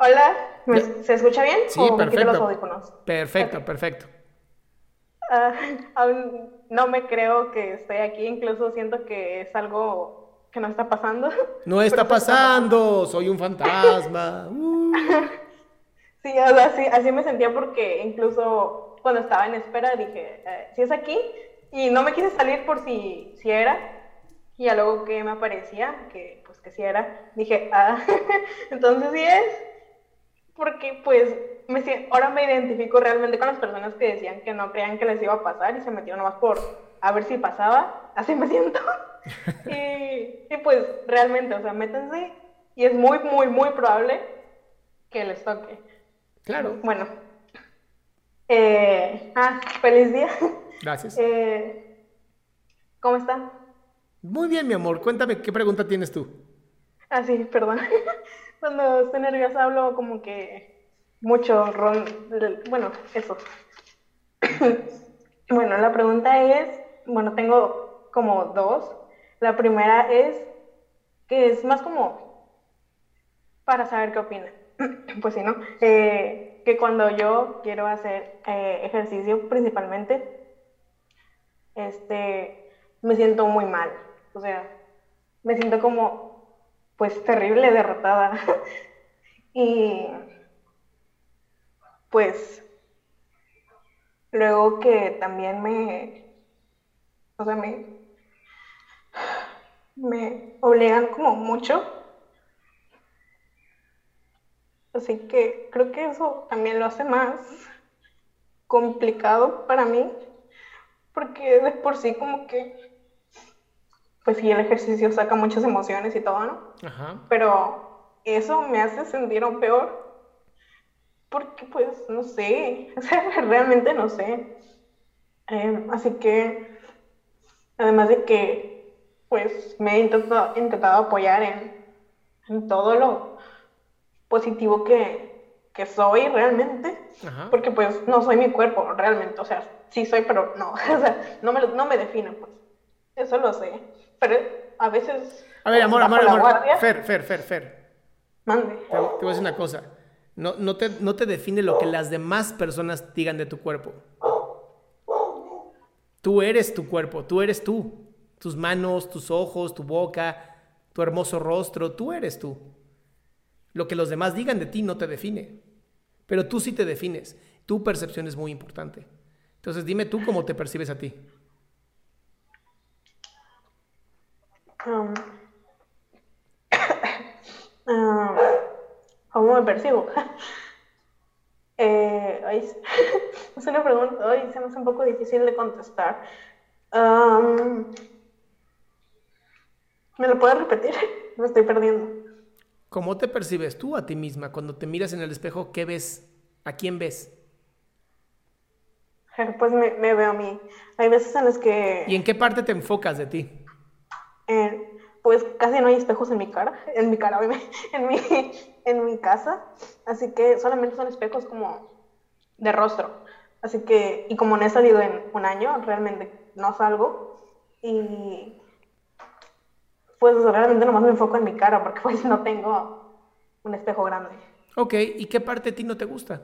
Hola, ¿me- ¿se escucha bien? Sí, ¿O me quito perfecto. los audífonos? Perfecto, perfecto. Ah, aún no me creo que estoy aquí, incluso siento que es algo que no está pasando. No está pasando, soy un fantasma. Uh. Sí, o sea, así, así me sentía porque incluso cuando estaba en espera dije, eh, si es aquí, y no me quise salir por si, si era, y ya luego que me aparecía, que pues que sí era, dije, ah, entonces sí es, porque pues me, ahora me identifico realmente con las personas que decían que no creían que les iba a pasar y se metieron nomás por a ver si pasaba, así me siento. y, y pues realmente, o sea, métanse, y es muy, muy, muy probable que les toque. Claro. Bueno. Eh, ah, feliz día. Gracias. Eh, ¿Cómo está? Muy bien, mi amor. Cuéntame, ¿qué pregunta tienes tú? Ah, sí, perdón. Cuando estoy nerviosa hablo como que mucho ron. Bueno, eso. Bueno, la pregunta es, bueno, tengo como dos. La primera es que es más como para saber qué opina. Pues sí, ¿no? Eh, que cuando yo quiero hacer eh, ejercicio principalmente, este, me siento muy mal. O sea, me siento como, pues, terrible, derrotada. y, pues, luego que también me, o sea, me, me obligan como mucho. Así que creo que eso también lo hace más complicado para mí, porque de por sí como que, pues sí, el ejercicio saca muchas emociones y todo, ¿no? Ajá. Pero eso me hace sentir aún peor, porque pues no sé, o sea, realmente no sé. Eh, así que, además de que, pues me he intentado, intentado apoyar en, en todo lo positivo que, que soy realmente, Ajá. porque pues no soy mi cuerpo realmente, o sea, sí soy, pero no, o sea, no me, no me define, pues, eso lo sé, pero a veces... A ver, amor, amor, amor. guardia, Fer, Fer, Fer, Fer. mande. Te, te voy a decir una cosa. No, no, te, no te define lo que las demás personas digan de tu cuerpo. Tú eres tu cuerpo, tú eres tú. Tus manos, tus ojos, tu boca, tu hermoso rostro, tú eres tú. Lo que los demás digan de ti no te define. Pero tú sí te defines. Tu percepción es muy importante. Entonces dime tú cómo te percibes a ti. Um, um, ¿Cómo me percibo? Eh, ay, es una pregunta, ay, se me hace un poco difícil de contestar. Um, ¿me lo puedes repetir? Me estoy perdiendo. ¿Cómo te percibes tú a ti misma cuando te miras en el espejo? ¿Qué ves? ¿A quién ves? Pues me, me veo a mí. Hay veces en las que ¿Y en qué parte te enfocas de ti? Eh, pues casi no hay espejos en mi cara, en mi cara, en mi, en mi casa, así que solamente son espejos como de rostro. Así que, y como no he salido en un año, realmente no salgo. Y pues realmente nomás me enfoco en mi cara porque pues no tengo un espejo grande. Ok, ¿y qué parte de ti no te gusta?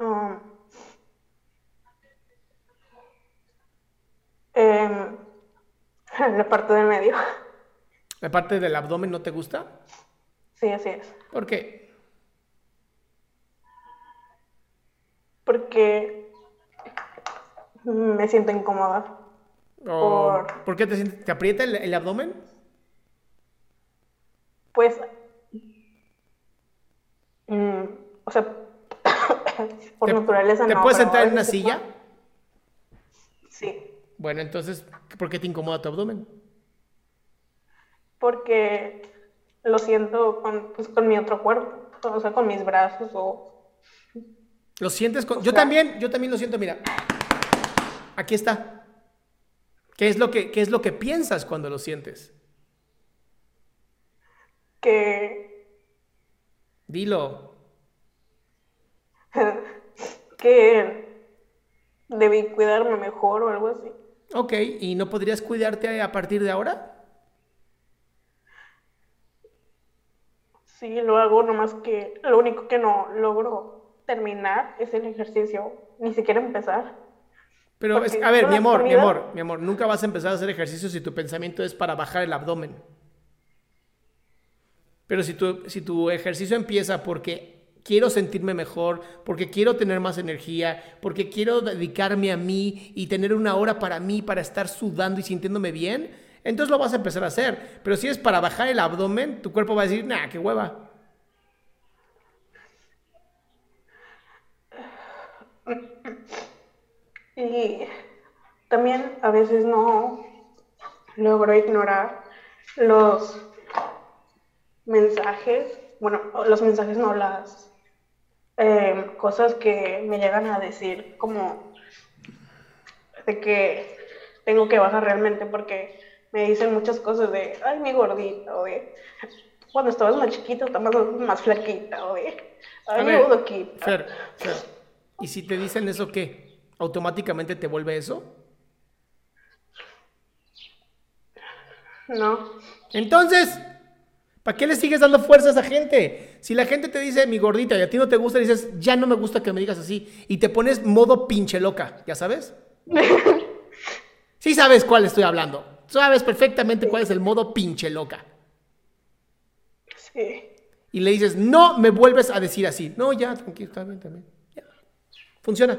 Um, em, la parte del medio. ¿La parte del abdomen no te gusta? Sí, así es. ¿Por qué? Porque me siento incómoda. ¿O ¿Por qué te sientes? ¿Te aprieta el, el abdomen? Pues, mm, o sea, por ¿Te- naturaleza ¿Te no. puedes sentar en una silla? Bueno, entonces, ¿por qué te incomoda tu abdomen? porque lo siento con, pues, con mi otro cuerpo, o sea, con mis brazos o... ¿Lo sientes con.? Yo sea- también, yo también lo siento, mira. Aquí está. ¿Qué es lo que, qué es lo que piensas cuando lo sientes? que, Dilo. que debí cuidarme mejor o algo así. Ok, ¿y no podrías cuidarte a partir de ahora? Sí, lo hago, nomás que lo único que no logro terminar es el ejercicio, ni siquiera empezar. Pero, es- a ver, mi amor, mi amor, mi amor, nunca vas a empezar a hacer ejercicio si tu pensamiento es para bajar el abdomen. Pero si tu, si tu ejercicio empieza porque quiero sentirme mejor, porque quiero tener más energía, porque quiero dedicarme a mí y tener una hora para mí, para estar sudando y sintiéndome bien, entonces lo vas a empezar a hacer. Pero si es para bajar el abdomen, tu cuerpo va a decir, nah, qué hueva. Y también a veces no logro ignorar los mensajes, bueno, los mensajes no, las eh, cosas que me llegan a decir como de que tengo que bajar realmente porque me dicen muchas cosas de, ay, mi gordita, o de, cuando estabas más chiquita, estabas más flaquita, o de, ay, mi bodoquita. Fer, Fer, ¿y si te dicen eso qué? ¿Automáticamente te vuelve eso? No. Entonces, ¿para qué le sigues dando fuerza a esa gente? Si la gente te dice mi gordita y a ti no te gusta, dices, ya no me gusta que me digas así. Y te pones modo pinche loca, ¿ya sabes? Sí sabes cuál estoy hablando. Sabes perfectamente cuál es el modo pinche loca. Sí. Y le dices, no me vuelves a decir así. No, ya, tranquilo, está bien, también. Funciona.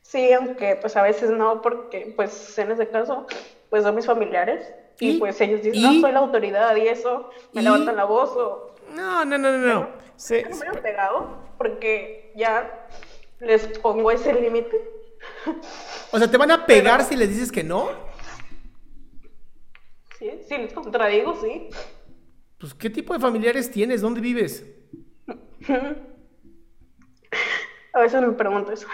Sí, aunque pues a veces no, porque pues en ese caso, pues son mis familiares y, ¿Y? pues ellos dicen, ¿Y? no, soy la autoridad y eso, me ¿Y? levantan la voz o No, no, no, no, no. Se- me han pegado porque ya les pongo ese límite. o sea, ¿te van a pegar si les dices que no? Sí, sí, les contradigo, sí. Pues, ¿qué tipo de familiares tienes? ¿Dónde vives? A veces me pregunto eso.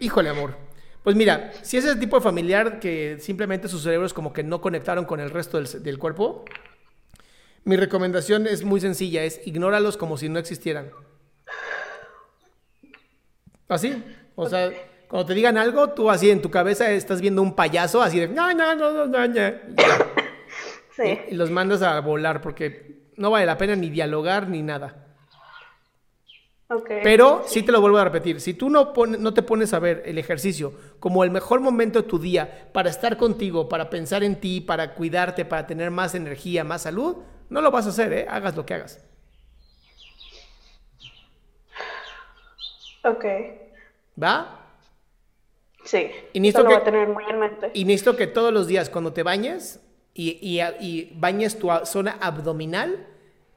Híjole, amor. Pues mira, si es ese tipo de familiar que simplemente sus cerebros como que no conectaron con el resto del, del cuerpo, mi recomendación es muy sencilla, es ignóralos como si no existieran. ¿Así? O sea, cuando te digan algo, tú así en tu cabeza estás viendo un payaso así de... "No, no, no, no, no, no". Sí. Y los mandas a volar porque no vale la pena ni dialogar ni nada. Pero sí te lo vuelvo a repetir, si tú no, pone- no te pones a ver el ejercicio como el mejor momento de tu día para estar contigo, para pensar en ti, para cuidarte, para tener más energía, más salud, no lo vas a hacer, ¿eh? hagas lo que hagas. Ok. ¿Va? Sí. Y necesito lo que- voy a tener muy en mente. Y necesito que todos los días cuando te bañes y, y, y bañes tu zona abdominal,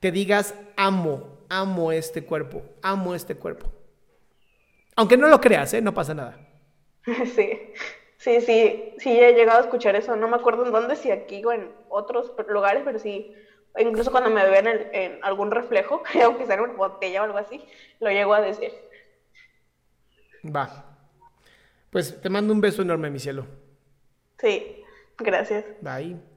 te digas, amo, amo este cuerpo, amo este cuerpo. Aunque no lo creas, ¿eh? no pasa nada. Sí, sí, sí, sí, he llegado a escuchar eso. No me acuerdo en dónde, si aquí o en otros lugares, pero sí, incluso cuando me veo en, en algún reflejo, aunque sea en una botella o algo así, lo llego a decir. Va. Pues te mando un beso enorme, mi cielo. Sí, gracias. Bye.